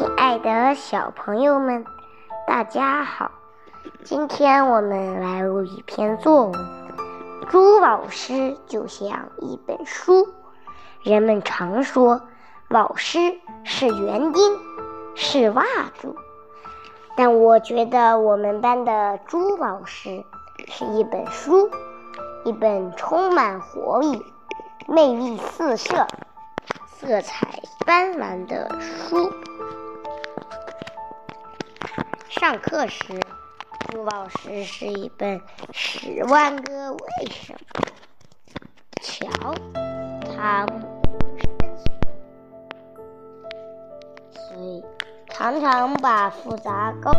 亲爱的小朋友们，大家好！今天我们来录一篇作文。朱老师就像一本书，人们常说老师是园丁，是蜡烛，但我觉得我们班的朱老师是一本书，一本充满活力、魅力四射、色彩斑斓的书。上课时，朱老师是一本《十万个为什么》。瞧，他所以常常把复杂高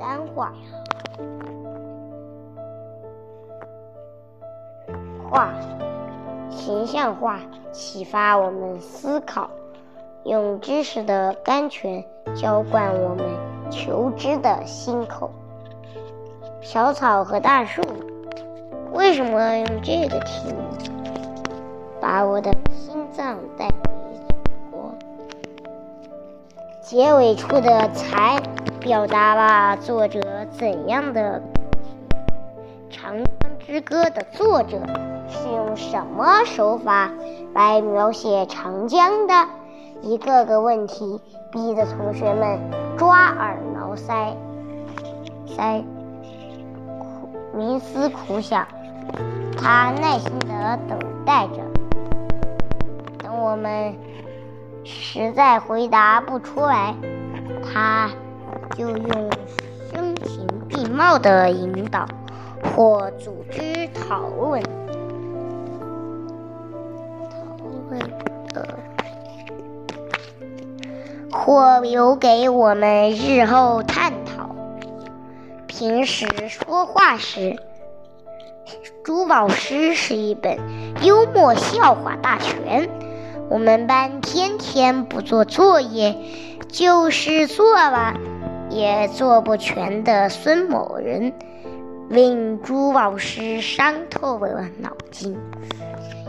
单化，画形象化，启发我们思考。用知识的甘泉浇灌我们求知的心口。小草和大树，为什么要用这个题目？把我的心脏带回祖国。结尾处的才表达了作者怎样的？《长江之歌》的作者是用什么手法来描写长江的？一个个问题逼得同学们抓耳挠腮，腮苦冥思苦想。他耐心地等待着，等我们实在回答不出来，他就用声情并茂的引导或组织讨论。我留给我们日后探讨。平时说话时，朱宝诗是一本幽默笑话大全。我们班天天不做作业，就是做了也做不全的孙某人，令朱老师伤透了脑筋。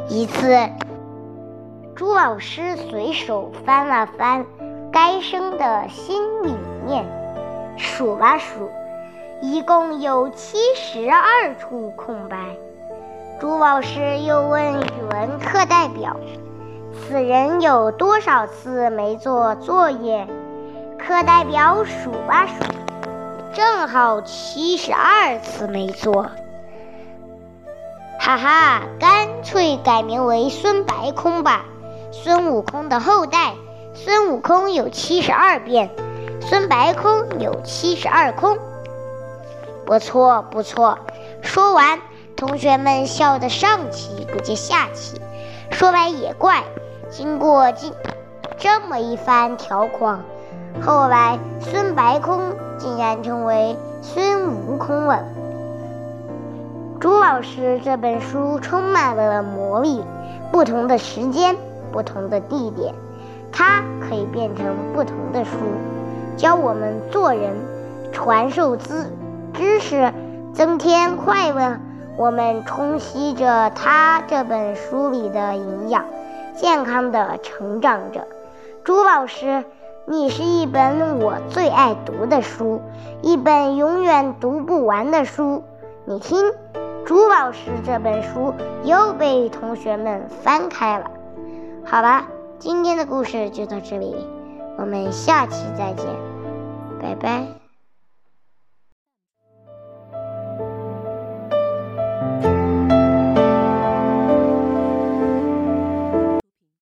一次，朱老师随手翻了翻。该生的心里面，数吧数，一共有七十二处空白。朱老师又问语文课代表：“此人有多少次没做作业？”课代表数吧数，正好七十二次没做。哈哈，干脆改名为孙白空吧，孙悟空的后代。孙悟空有七十二变，孙白空有七十二空。不错不错。说完，同学们笑得上气不接下气。说来也怪，经过今这么一番调侃，后来孙白空竟然成为孙悟空了。朱老师这本书充满了魔力，不同的时间，不同的地点。它可以变成不同的书，教我们做人，传授知知识，增添快乐。我们冲吸着它这本书里的营养，健康的成长着。朱老师，你是一本我最爱读的书，一本永远读不完的书。你听，朱老师这本书又被同学们翻开了。好吧。今天的故事就到这里，我们下期再见，拜拜。